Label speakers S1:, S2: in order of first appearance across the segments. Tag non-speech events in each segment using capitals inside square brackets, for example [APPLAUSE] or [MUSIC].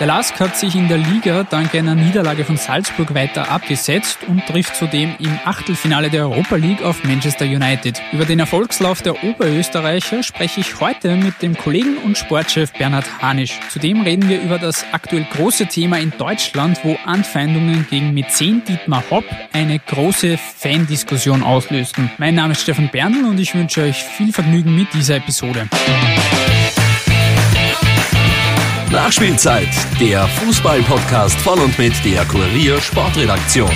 S1: Der LASK hat sich in der Liga dank einer Niederlage von Salzburg weiter abgesetzt und trifft zudem im Achtelfinale der Europa League auf Manchester United. Über den Erfolgslauf der Oberösterreicher spreche ich heute mit dem Kollegen und Sportchef Bernhard Hanisch. Zudem reden wir über das aktuell große Thema in Deutschland, wo Anfeindungen gegen Mäzen Dietmar Hopp eine große Fandiskussion auslösten. Mein Name ist Stefan Berndl und ich wünsche euch viel Vergnügen mit dieser Episode.
S2: Nachspielzeit, der Fußball-Podcast von und mit der Kurier Sportredaktion.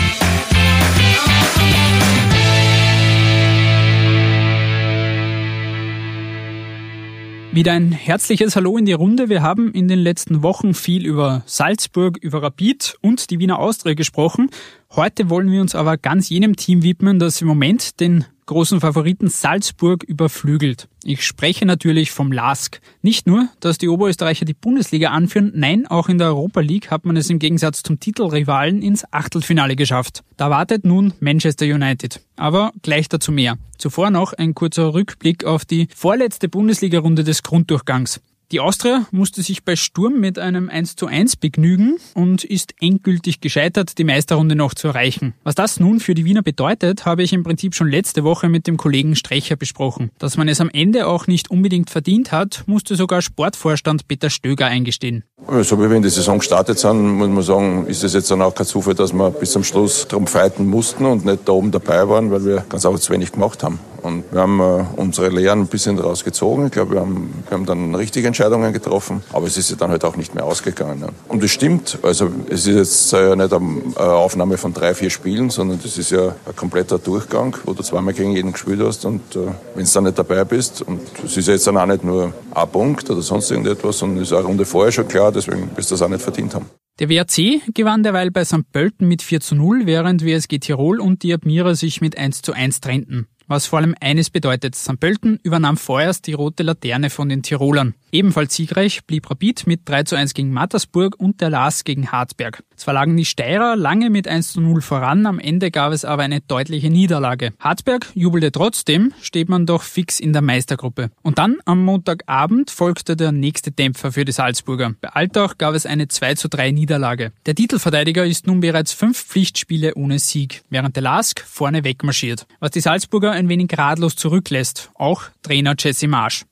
S1: Wieder ein herzliches Hallo in die Runde. Wir haben in den letzten Wochen viel über Salzburg, über Rapid und die Wiener Austria gesprochen. Heute wollen wir uns aber ganz jenem Team widmen, das im Moment den großen Favoriten Salzburg überflügelt. Ich spreche natürlich vom LASK. Nicht nur, dass die Oberösterreicher die Bundesliga anführen, nein, auch in der Europa League hat man es im Gegensatz zum Titelrivalen ins Achtelfinale geschafft. Da wartet nun Manchester United. Aber gleich dazu mehr. Zuvor noch ein kurzer Rückblick auf die vorletzte Bundesliga-Runde des Grunddurchgangs. Die Austria musste sich bei Sturm mit einem 1 zu 1 begnügen und ist endgültig gescheitert, die Meisterrunde noch zu erreichen. Was das nun für die Wiener bedeutet, habe ich im Prinzip schon letzte Woche mit dem Kollegen Strecher besprochen. Dass man es am Ende auch nicht unbedingt verdient hat, musste sogar Sportvorstand Peter Stöger eingestehen.
S3: So wie wir in die Saison gestartet sind, muss man sagen, ist es jetzt dann auch kein Zufall, dass wir bis zum Schluss darum fighten mussten und nicht da oben dabei waren, weil wir ganz auch zu wenig gemacht haben. Und wir haben äh, unsere Lehren ein bisschen daraus gezogen. Ich glaube, wir haben, wir haben dann richtige Entscheidungen getroffen, aber es ist ja dann halt auch nicht mehr ausgegangen. Ja. Und es stimmt, also es ist jetzt ja nicht eine Aufnahme von drei, vier Spielen, sondern das ist ja ein kompletter Durchgang, wo du zweimal gegen jeden gespielt hast und äh, wenn du dann nicht dabei bist und es ist jetzt dann auch nicht nur ein Punkt oder sonst irgendetwas, sondern es ist eine Runde vorher schon klar, deswegen wirst du das auch nicht verdient haben.
S1: Der WRC gewann derweil bei St. Pölten mit 4 zu 0, während WSG Tirol und die Admira sich mit 1 zu 1 trennten. Was vor allem eines bedeutet, St. Pölten übernahm vorerst die rote Laterne von den Tirolern. Ebenfalls siegreich blieb Rapid mit 3 zu 1 gegen Mattersburg und der Lars gegen Hartberg. Zwar lagen die Steirer lange mit 1 zu 0 voran, am Ende gab es aber eine deutliche Niederlage. Hartberg jubelte trotzdem, steht man doch fix in der Meistergruppe. Und dann am Montagabend folgte der nächste Dämpfer für die Salzburger. Bei Altach gab es eine 2 zu 3 Niederlage. Der Titelverteidiger ist nun bereits fünf Pflichtspiele ohne Sieg, während der Lask vorne wegmarschiert. Was die Salzburger ein wenig ratlos zurücklässt, auch Trainer Jesse Marsch.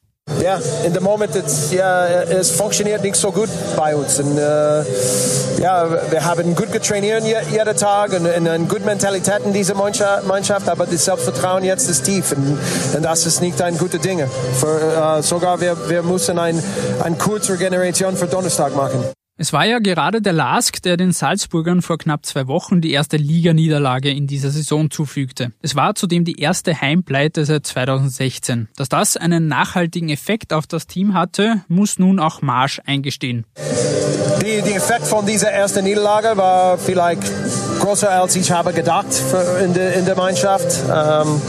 S4: Ja, in dem Moment, it's, ja, es funktioniert nicht so gut bei uns. Und, äh, ja, wir haben gut getrainiert jeden Tag und, und eine gute Mentalität in dieser Mannschaft, aber das Selbstvertrauen jetzt ist tief und, und das ist nicht ein gutes Ding. Für, äh, sogar wir, wir müssen ein, eine kurze Regeneration für Donnerstag machen.
S1: Es war ja gerade der LASK, der den Salzburgern vor knapp zwei Wochen die erste Liganiederlage in dieser Saison zufügte. Es war zudem die erste Heimpleite seit 2016. Dass das einen nachhaltigen Effekt auf das Team hatte, muss nun auch Marsch eingestehen.
S4: Die, die Effekt von dieser ersten Niederlage war vielleicht größer als ich habe gedacht in der, in der Mannschaft. Ähm,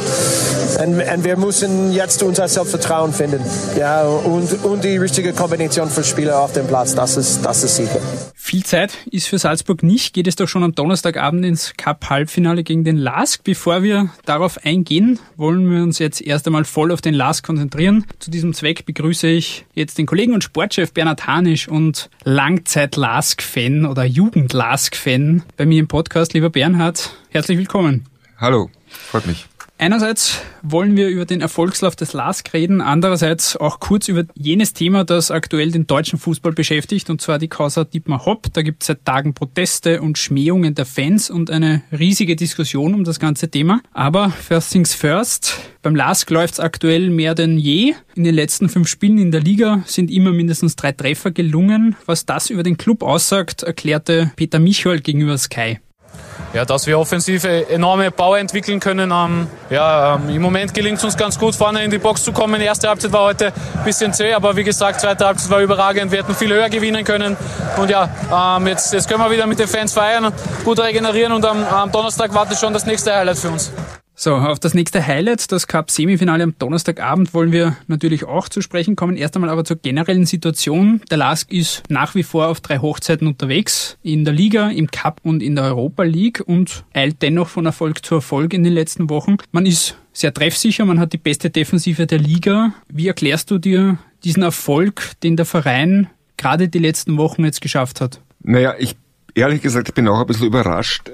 S4: und, und, wir müssen jetzt unser Selbstvertrauen finden. Ja, und, und die richtige Kombination für Spieler auf dem Platz. Das ist, das ist sicher.
S1: Viel Zeit ist für Salzburg nicht. Geht es doch schon am Donnerstagabend ins Cup-Halbfinale gegen den LASK. Bevor wir darauf eingehen, wollen wir uns jetzt erst einmal voll auf den LASK konzentrieren. Zu diesem Zweck begrüße ich jetzt den Kollegen und Sportchef Bernhard Hanisch und Langzeit-LASK-Fan oder Jugend-LASK-Fan bei mir im Podcast. Lieber Bernhard, herzlich willkommen.
S5: Hallo, freut mich.
S1: Einerseits wollen wir über den Erfolgslauf des LASK reden, andererseits auch kurz über jenes Thema, das aktuell den deutschen Fußball beschäftigt, und zwar die Causa Dietmar Hopp. Da gibt es seit Tagen Proteste und Schmähungen der Fans und eine riesige Diskussion um das ganze Thema. Aber first things first, beim LASK läuft es aktuell mehr denn je. In den letzten fünf Spielen in der Liga sind immer mindestens drei Treffer gelungen. Was das über den Club aussagt, erklärte Peter Michael gegenüber Sky
S6: ja, dass wir offensiv enorme Power entwickeln können. Ähm, ja, ähm, Im Moment gelingt es uns ganz gut, vorne in die Box zu kommen. Die erste Halbzeit war heute ein bisschen zäh, aber wie gesagt, zweite Halbzeit war überragend. Wir hätten viel höher gewinnen können. Und ja, ähm, jetzt, jetzt können wir wieder mit den Fans feiern, gut regenerieren und am, am Donnerstag wartet schon das nächste Highlight für uns.
S1: So, auf das nächste Highlight, das Cup-Semifinale am Donnerstagabend, wollen wir natürlich auch zu sprechen kommen. Erst einmal aber zur generellen Situation. Der LASK ist nach wie vor auf drei Hochzeiten unterwegs. In der Liga, im Cup und in der Europa League und eilt dennoch von Erfolg zu Erfolg in den letzten Wochen. Man ist sehr treffsicher, man hat die beste Defensive der Liga. Wie erklärst du dir diesen Erfolg, den der Verein gerade die letzten Wochen jetzt geschafft hat?
S5: Naja, ich ehrlich gesagt, ich bin auch ein bisschen überrascht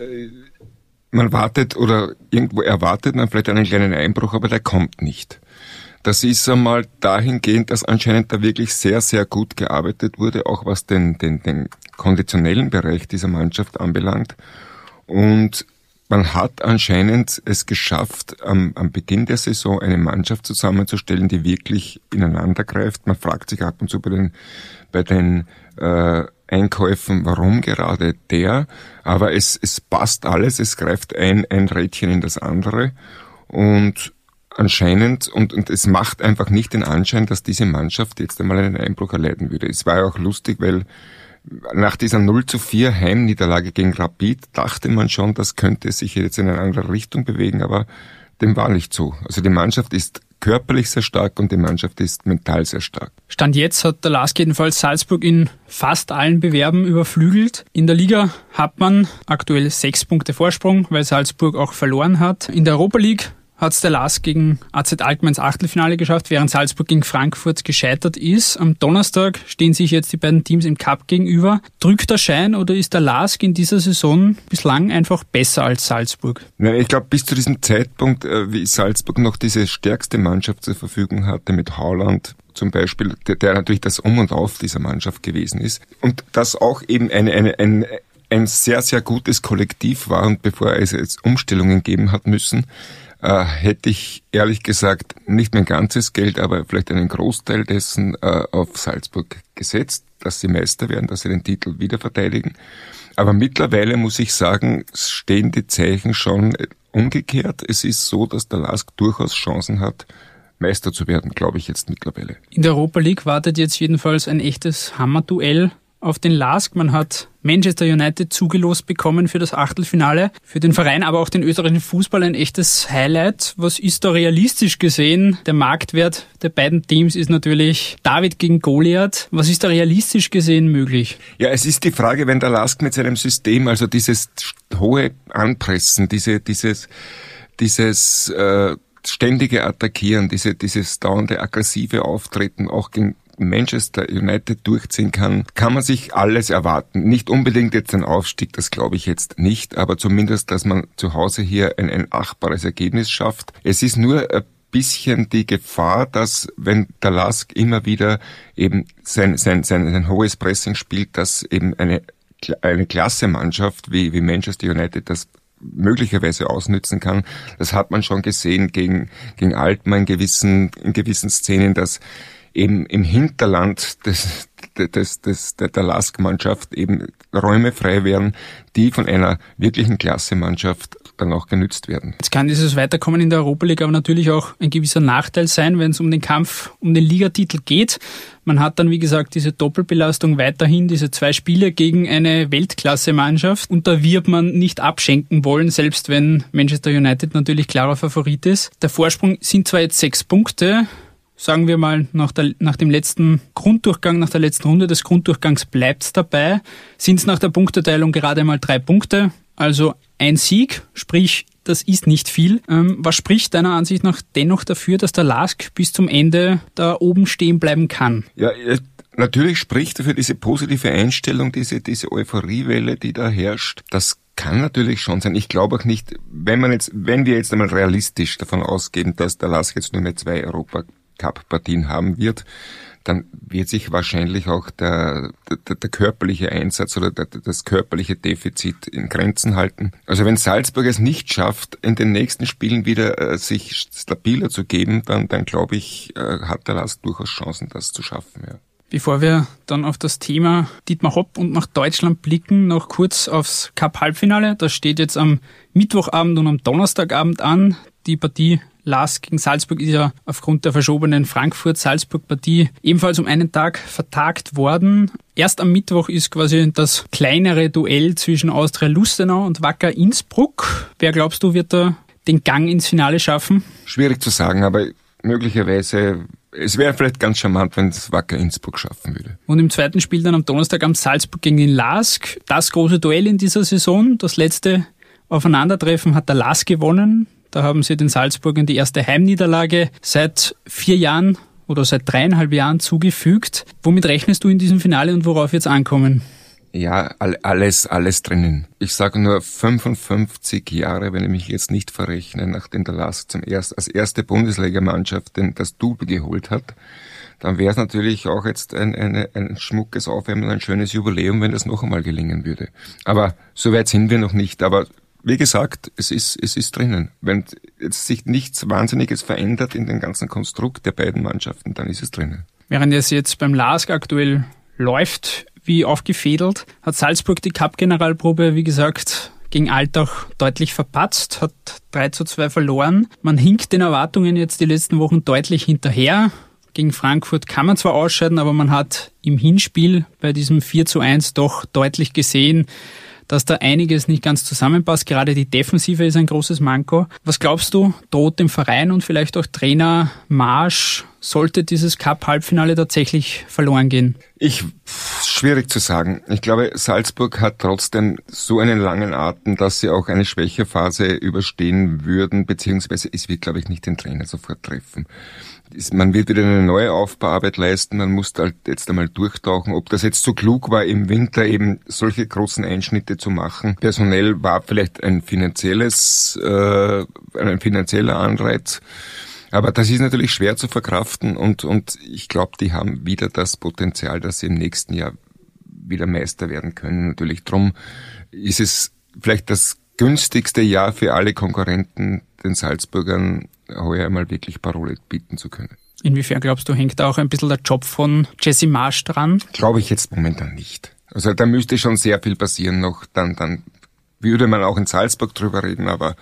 S5: man wartet oder irgendwo erwartet man vielleicht einen kleinen Einbruch, aber der kommt nicht. Das ist einmal dahingehend, dass anscheinend da wirklich sehr, sehr gut gearbeitet wurde, auch was den, den, den konditionellen Bereich dieser Mannschaft anbelangt. Und man hat anscheinend es geschafft, am, am Beginn der Saison eine Mannschaft zusammenzustellen, die wirklich ineinander greift. Man fragt sich ab und zu bei den, bei den äh, Einkäufen, warum gerade der, aber es, es passt alles, es greift ein, ein Rädchen in das andere und anscheinend, und, und es macht einfach nicht den Anschein, dass diese Mannschaft jetzt einmal einen Einbruch erleiden würde. Es war ja auch lustig, weil nach dieser 0 zu 4 Heimniederlage gegen Rapid dachte man schon, das könnte sich jetzt in eine andere Richtung bewegen, aber dem war nicht so. Also die Mannschaft ist körperlich sehr stark und die Mannschaft ist mental sehr stark.
S1: Stand jetzt hat der LASK jedenfalls Salzburg in fast allen Bewerben überflügelt. In der Liga hat man aktuell sechs Punkte Vorsprung, weil Salzburg auch verloren hat. In der Europa League hat LAS gegen AZ Alkmaar ins Achtelfinale geschafft, während Salzburg gegen Frankfurt gescheitert ist. Am Donnerstag stehen sich jetzt die beiden Teams im Cup gegenüber. Drückt der Schein oder ist der LASK in dieser Saison bislang einfach besser als Salzburg?
S5: Ja, ich glaube, bis zu diesem Zeitpunkt, äh, wie Salzburg noch diese stärkste Mannschaft zur Verfügung hatte mit Haaland, zum Beispiel, der, der natürlich das Um und Auf dieser Mannschaft gewesen ist. Und das auch eben eine, eine, ein, ein sehr, sehr gutes Kollektiv war und bevor es jetzt Umstellungen geben hat müssen, äh, hätte ich ehrlich gesagt nicht mein ganzes Geld, aber vielleicht einen Großteil dessen äh, auf Salzburg gesetzt, dass sie Meister werden, dass sie den Titel wieder verteidigen. Aber mittlerweile muss ich sagen, stehen die Zeichen schon umgekehrt. Es ist so, dass der Lask durchaus Chancen hat, Meister zu werden, glaube ich jetzt mittlerweile.
S1: In der Europa League wartet jetzt jedenfalls ein echtes Hammerduell auf den Lask. Man hat Manchester United zugelost bekommen für das Achtelfinale. Für den Verein, aber auch den österreichischen Fußball ein echtes Highlight. Was ist da realistisch gesehen? Der Marktwert der beiden Teams ist natürlich David gegen Goliath. Was ist da realistisch gesehen möglich?
S5: Ja, es ist die Frage, wenn der Lask mit seinem System, also dieses hohe Anpressen, diese, dieses, dieses äh, ständige Attackieren, diese, dieses dauernde aggressive Auftreten auch gegen Manchester United durchziehen kann, kann man sich alles erwarten. Nicht unbedingt jetzt ein Aufstieg, das glaube ich jetzt nicht, aber zumindest, dass man zu Hause hier ein, ein achtbares Ergebnis schafft. Es ist nur ein bisschen die Gefahr, dass wenn der Lask immer wieder eben sein, sein, sein, sein hohes Pressing spielt, dass eben eine, eine Klasse-Mannschaft wie, wie Manchester United das möglicherweise ausnützen kann. Das hat man schon gesehen gegen, gegen Altmann in gewissen, in gewissen Szenen, dass eben im Hinterland des, des, des, der, der Lask-Mannschaft eben Räume frei werden, die von einer wirklichen Klasse-Mannschaft dann auch genützt werden.
S1: Jetzt kann dieses Weiterkommen in der Europa League aber natürlich auch ein gewisser Nachteil sein, wenn es um den Kampf um den Ligatitel geht. Man hat dann, wie gesagt, diese Doppelbelastung weiterhin, diese zwei Spiele gegen eine Weltklasse-Mannschaft. Und da wird man nicht abschenken wollen, selbst wenn Manchester United natürlich klarer Favorit ist. Der Vorsprung sind zwar jetzt sechs Punkte, sagen wir mal, nach, der, nach dem letzten Grunddurchgang, nach der letzten Runde des Grunddurchgangs bleibt es dabei, sind es nach der Punkteteilung gerade mal drei Punkte, also ein Sieg, sprich, das ist nicht viel. Ähm, was spricht deiner Ansicht nach dennoch dafür, dass der Lask bis zum Ende da oben stehen bleiben kann?
S5: Ja, natürlich spricht dafür diese positive Einstellung, diese, diese Euphoriewelle, die da herrscht. Das kann natürlich schon sein. Ich glaube auch nicht, wenn man jetzt, wenn wir jetzt einmal realistisch davon ausgehen, dass der Lask jetzt nur mehr zwei Europa Cup-Partien haben wird, dann wird sich wahrscheinlich auch der, der, der körperliche Einsatz oder der, das körperliche Defizit in Grenzen halten. Also wenn Salzburg es nicht schafft, in den nächsten Spielen wieder äh, sich stabiler zu geben, dann, dann glaube ich, äh, hat der Last durchaus Chancen, das zu schaffen. Ja.
S1: Bevor wir dann auf das Thema Dietmar Hopp und nach Deutschland blicken, noch kurz aufs Cup-Halbfinale. Das steht jetzt am Mittwochabend und am Donnerstagabend an. Die Partie Lask gegen Salzburg ist ja aufgrund der verschobenen Frankfurt-Salzburg-Partie ebenfalls um einen Tag vertagt worden. Erst am Mittwoch ist quasi das kleinere Duell zwischen Austria Lustenau und Wacker Innsbruck. Wer glaubst du, wird da den Gang ins Finale schaffen?
S5: Schwierig zu sagen, aber möglicherweise es wäre vielleicht ganz charmant, wenn es Wacker Innsbruck schaffen würde.
S1: Und im zweiten Spiel dann am Donnerstag am Salzburg gegen den Lask. Das große Duell in dieser Saison. Das letzte Aufeinandertreffen hat der Lask gewonnen. Da haben sie den Salzburgern die erste Heimniederlage seit vier Jahren oder seit dreieinhalb Jahren zugefügt. Womit rechnest du in diesem Finale und worauf jetzt ankommen?
S5: Ja, alles, alles drinnen. Ich sage nur 55 Jahre, wenn ich mich jetzt nicht verrechne, nachdem der Lask zum erst, als erste Bundesligamannschaft das Double geholt hat, dann wäre es natürlich auch jetzt ein, ein, ein schmuckes Aufwärmen, ein schönes Jubiläum, wenn das noch einmal gelingen würde. Aber so weit sind wir noch nicht. Aber wie gesagt, es ist, es ist drinnen. Wenn jetzt sich nichts Wahnsinniges verändert in dem ganzen Konstrukt der beiden Mannschaften, dann ist es drinnen.
S1: Während es jetzt beim LASK aktuell läuft, wie aufgefädelt, hat Salzburg die Cup-Generalprobe, wie gesagt, gegen Altach deutlich verpatzt, hat 3 zu 2 verloren. Man hinkt den Erwartungen jetzt die letzten Wochen deutlich hinterher. Gegen Frankfurt kann man zwar ausscheiden, aber man hat im Hinspiel bei diesem 4 zu 1 doch deutlich gesehen, dass da einiges nicht ganz zusammenpasst. Gerade die Defensive ist ein großes Manko. Was glaubst du, droht dem Verein und vielleicht auch Trainer Marsch, sollte dieses Cup-Halbfinale tatsächlich verloren gehen?
S5: Ich, schwierig zu sagen. Ich glaube, Salzburg hat trotzdem so einen langen Atem, dass sie auch eine Schwächephase überstehen würden, beziehungsweise es wird, glaube ich, nicht den Trainer sofort treffen man wird wieder eine neue Aufbauarbeit leisten, man muss halt jetzt einmal durchtauchen, ob das jetzt so klug war, im Winter eben solche großen Einschnitte zu machen. Personell war vielleicht ein finanzielles, äh, ein finanzieller Anreiz. Aber das ist natürlich schwer zu verkraften und, und ich glaube, die haben wieder das Potenzial, dass sie im nächsten Jahr wieder Meister werden können. Natürlich drum ist es vielleicht das günstigste Jahr für alle Konkurrenten, den Salzburgern heuer einmal wirklich Parole bieten zu können.
S1: Inwiefern glaubst du, hängt da auch ein bisschen der Job von Jesse Marsch dran?
S5: Glaube ich jetzt momentan nicht. Also da müsste schon sehr viel passieren noch, dann, dann würde man auch in Salzburg drüber reden, aber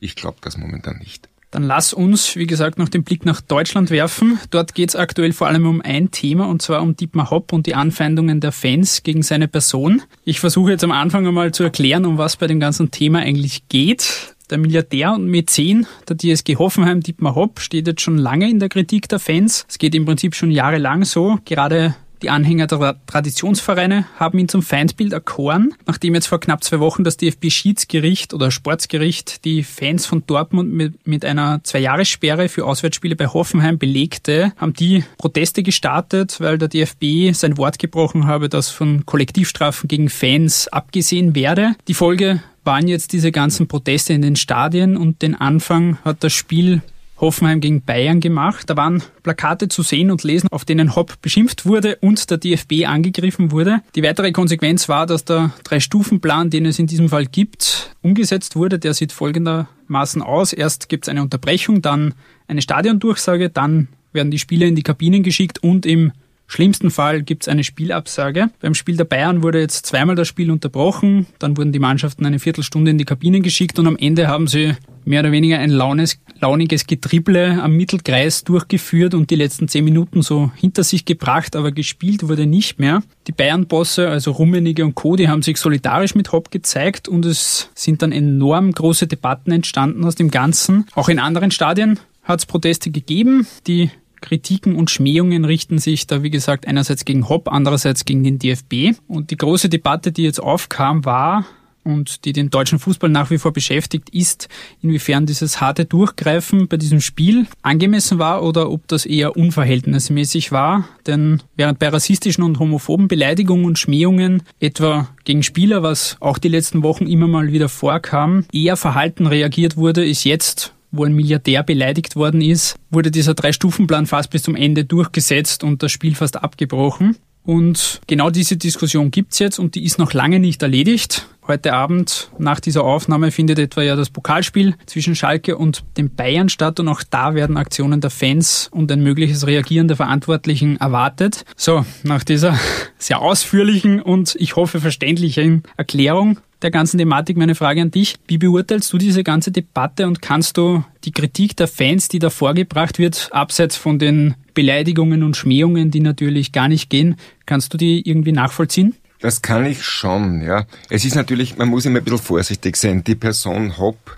S5: ich glaube das momentan nicht.
S1: Dann lass uns, wie gesagt, noch den Blick nach Deutschland werfen. Dort geht es aktuell vor allem um ein Thema, und zwar um Dietmar Hopp und die Anfeindungen der Fans gegen seine Person. Ich versuche jetzt am Anfang einmal zu erklären, um was bei dem ganzen Thema eigentlich geht. Der Milliardär und Mäzen der DSG Hoffenheim, Dietmar Hopp, steht jetzt schon lange in der Kritik der Fans. Es geht im Prinzip schon jahrelang so. Gerade die Anhänger der Traditionsvereine haben ihn zum Feindbild erkoren, nachdem jetzt vor knapp zwei Wochen das DFB-Schiedsgericht oder Sportsgericht die Fans von Dortmund mit, mit einer Zwei-Jahres-Sperre für Auswärtsspiele bei Hoffenheim belegte, haben die Proteste gestartet, weil der DFB sein Wort gebrochen habe, dass von Kollektivstrafen gegen Fans abgesehen werde. Die Folge waren jetzt diese ganzen Proteste in den Stadien und den Anfang hat das Spiel Hoffenheim gegen Bayern gemacht. Da waren Plakate zu sehen und lesen, auf denen Hopp beschimpft wurde und der DFB angegriffen wurde. Die weitere Konsequenz war, dass der Drei-Stufen-Plan, den es in diesem Fall gibt, umgesetzt wurde. Der sieht folgendermaßen aus. Erst gibt es eine Unterbrechung, dann eine Stadiondurchsage, dann werden die Spieler in die Kabinen geschickt und im schlimmsten Fall gibt es eine Spielabsage. Beim Spiel der Bayern wurde jetzt zweimal das Spiel unterbrochen, dann wurden die Mannschaften eine Viertelstunde in die Kabinen geschickt und am Ende haben sie mehr oder weniger ein launes, launiges Getribble am Mittelkreis durchgeführt und die letzten zehn Minuten so hinter sich gebracht, aber gespielt wurde nicht mehr. Die Bayern-Bosse, also Rummenigge und Co., die haben sich solidarisch mit Hopp gezeigt und es sind dann enorm große Debatten entstanden aus dem Ganzen. Auch in anderen Stadien hat es Proteste gegeben. Die Kritiken und Schmähungen richten sich da, wie gesagt, einerseits gegen Hopp, andererseits gegen den DFB. Und die große Debatte, die jetzt aufkam, war, und die den deutschen Fußball nach wie vor beschäftigt, ist, inwiefern dieses harte Durchgreifen bei diesem Spiel angemessen war oder ob das eher unverhältnismäßig war. Denn während bei rassistischen und homophoben Beleidigungen und Schmähungen, etwa gegen Spieler, was auch die letzten Wochen immer mal wieder vorkam, eher verhalten reagiert wurde, ist jetzt wo ein Milliardär beleidigt worden ist, wurde dieser Drei-Stufen-Plan fast bis zum Ende durchgesetzt und das Spiel fast abgebrochen. Und genau diese Diskussion gibt's jetzt und die ist noch lange nicht erledigt. Heute Abend nach dieser Aufnahme findet etwa ja das Pokalspiel zwischen Schalke und dem Bayern statt und auch da werden Aktionen der Fans und ein mögliches Reagieren der Verantwortlichen erwartet. So, nach dieser [LAUGHS] sehr ausführlichen und ich hoffe verständlichen Erklärung der ganzen Thematik meine Frage an dich. Wie beurteilst du diese ganze Debatte und kannst du die Kritik der Fans, die da vorgebracht wird, abseits von den Beleidigungen und Schmähungen, die natürlich gar nicht gehen, kannst du die irgendwie nachvollziehen?
S5: Das kann ich schon, ja. Es ist natürlich, man muss immer ein bisschen vorsichtig sein. Die Person Hopp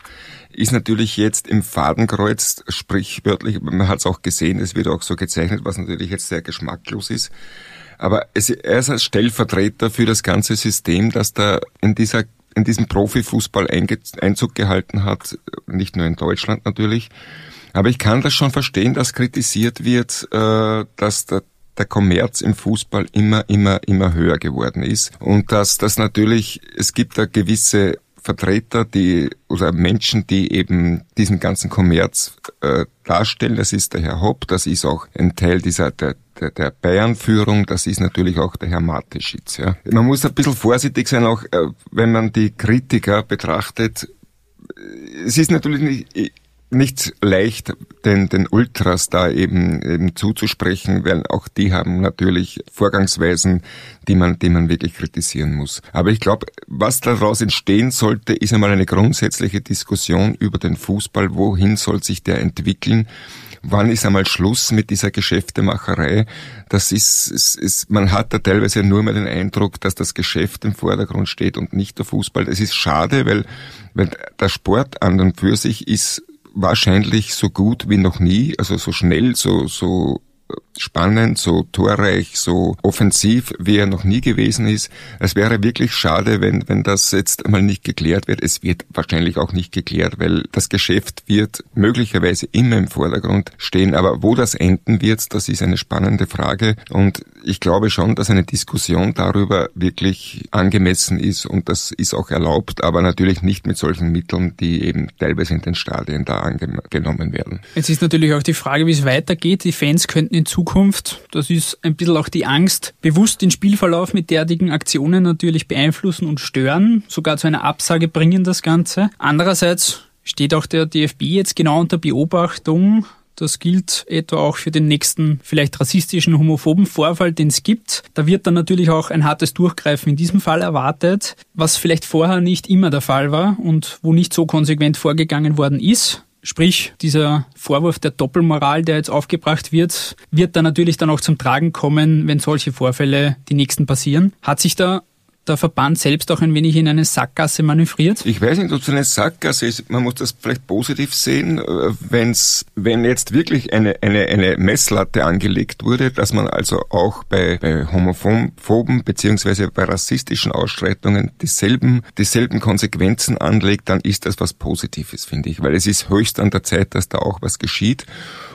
S5: ist natürlich jetzt im Fadenkreuz, sprichwörtlich, man hat es auch gesehen, es wird auch so gezeichnet, was natürlich jetzt sehr geschmacklos ist. Aber es, er ist als Stellvertreter für das ganze System, das da in dieser in diesem Profifußball Einzug gehalten hat, nicht nur in Deutschland natürlich. Aber ich kann das schon verstehen, dass kritisiert wird, äh, dass der der Kommerz im Fußball immer, immer, immer höher geworden ist und dass das natürlich, es gibt da gewisse Vertreter, die oder Menschen, die eben diesen ganzen Kommerz äh, darstellen. Das ist der Herr Hopp, das ist auch ein Teil dieser der, der, der Bayern-Führung, das ist natürlich auch der Herr Mateschitz. Ja. Man muss ein bisschen vorsichtig sein, auch äh, wenn man die Kritiker betrachtet. Es ist natürlich nicht, nicht leicht, den, den Ultras da eben, eben zuzusprechen, weil auch die haben natürlich Vorgangsweisen, die man, die man wirklich kritisieren muss. Aber ich glaube, was daraus entstehen sollte, ist einmal eine grundsätzliche Diskussion über den Fußball. Wohin soll sich der entwickeln? Wann ist einmal Schluss mit dieser Geschäftemacherei? Das ist, es, es, man hat da teilweise nur mehr den Eindruck, dass das Geschäft im Vordergrund steht und nicht der Fußball. Das ist schade, weil, weil der Sport an und für sich ist wahrscheinlich so gut wie noch nie, also so schnell, so, so spannend, so torreich, so offensiv, wie er noch nie gewesen ist. Es wäre wirklich schade, wenn, wenn das jetzt einmal nicht geklärt wird. Es wird wahrscheinlich auch nicht geklärt, weil das Geschäft wird möglicherweise immer im Vordergrund stehen. Aber wo das enden wird, das ist eine spannende Frage. Und ich glaube schon, dass eine Diskussion darüber wirklich angemessen ist und das ist auch erlaubt, aber natürlich nicht mit solchen Mitteln, die eben teilweise in den Stadien da angenommen werden.
S1: Jetzt ist natürlich auch die Frage, wie es weitergeht. Die Fans könnten in Zukunft, das ist ein bisschen auch die Angst, bewusst den Spielverlauf mit derartigen Aktionen natürlich beeinflussen und stören, sogar zu einer Absage bringen das Ganze. Andererseits steht auch der DFB jetzt genau unter Beobachtung. Das gilt etwa auch für den nächsten vielleicht rassistischen, homophoben Vorfall, den es gibt. Da wird dann natürlich auch ein hartes Durchgreifen in diesem Fall erwartet, was vielleicht vorher nicht immer der Fall war und wo nicht so konsequent vorgegangen worden ist. Sprich, dieser Vorwurf der Doppelmoral, der jetzt aufgebracht wird, wird dann natürlich dann auch zum Tragen kommen, wenn solche Vorfälle die nächsten passieren. Hat sich da der Verband selbst auch ein wenig in eine Sackgasse manövriert?
S5: Ich weiß nicht, ob es eine Sackgasse ist. Man muss das vielleicht positiv sehen, äh, wenn's, wenn jetzt wirklich eine, eine, eine Messlatte angelegt wurde, dass man also auch bei, bei homophoben beziehungsweise bei rassistischen Ausschreitungen dieselben, dieselben Konsequenzen anlegt, dann ist das was Positives, finde ich, weil es ist höchst an der Zeit, dass da auch was geschieht.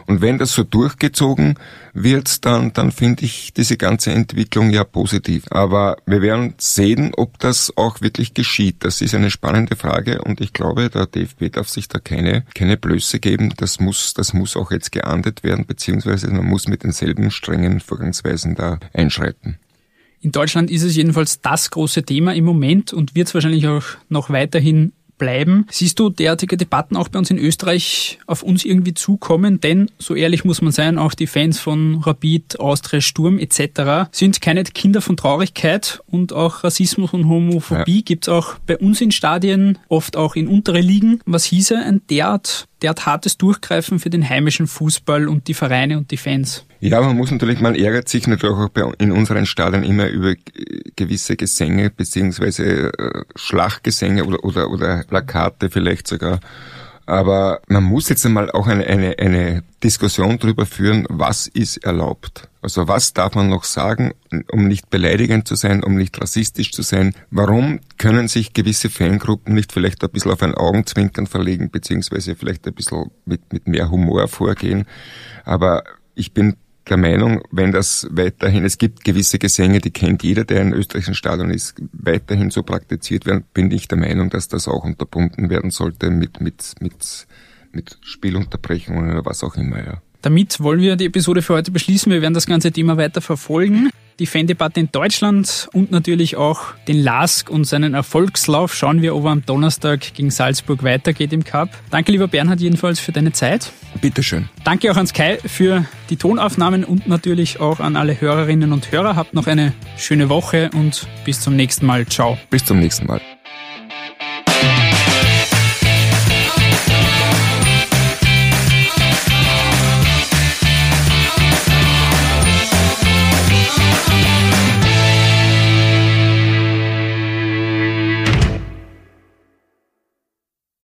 S5: Und wenn das so durchgezogen wird, dann, dann finde ich diese ganze Entwicklung ja positiv. Aber wir werden sehen, ob das auch wirklich geschieht. Das ist eine spannende Frage und ich glaube, der DFB darf sich da keine, keine Blöße geben. Das muss, das muss auch jetzt geahndet werden, beziehungsweise man muss mit denselben strengen Vorgangsweisen da einschreiten.
S1: In Deutschland ist es jedenfalls das große Thema im Moment und wird es wahrscheinlich auch noch weiterhin bleiben. Siehst du derartige Debatten auch bei uns in Österreich auf uns irgendwie zukommen? Denn, so ehrlich muss man sein, auch die Fans von Rapid, Austria, Sturm etc. sind keine Kinder von Traurigkeit und auch Rassismus und Homophobie ja. gibt's auch bei uns in Stadien, oft auch in untere Ligen. Was hieße ein derart derart hartes Durchgreifen für den heimischen Fußball und die Vereine und die Fans.
S5: Ja, man muss natürlich, man ärgert sich natürlich auch bei, in unseren Stadien immer über gewisse Gesänge beziehungsweise äh, Schlachtgesänge oder, oder, oder Plakate vielleicht sogar. Aber man muss jetzt einmal auch eine, eine, eine Diskussion darüber führen, was ist erlaubt. Also was darf man noch sagen, um nicht beleidigend zu sein, um nicht rassistisch zu sein? Warum können sich gewisse Fangruppen nicht vielleicht ein bisschen auf ein Augenzwinkern verlegen, beziehungsweise vielleicht ein bisschen mit, mit mehr Humor vorgehen? Aber ich bin der Meinung, wenn das weiterhin, es gibt gewisse Gesänge, die kennt jeder, der in österreichischen Stadion ist, weiterhin so praktiziert werden, bin ich der Meinung, dass das auch unterbunden werden sollte mit, mit, mit, mit Spielunterbrechungen oder was auch immer, ja.
S1: Damit wollen wir die Episode für heute beschließen. Wir werden das ganze Thema weiter verfolgen die Fandebatte in Deutschland und natürlich auch den LASK und seinen Erfolgslauf. Schauen wir, ob er am Donnerstag gegen Salzburg weitergeht im Cup. Danke, lieber Bernhard, jedenfalls für deine Zeit.
S5: Bitteschön.
S1: Danke auch an Sky für die Tonaufnahmen und natürlich auch an alle Hörerinnen und Hörer. Habt noch eine schöne Woche und bis zum nächsten Mal. Ciao.
S5: Bis zum nächsten Mal.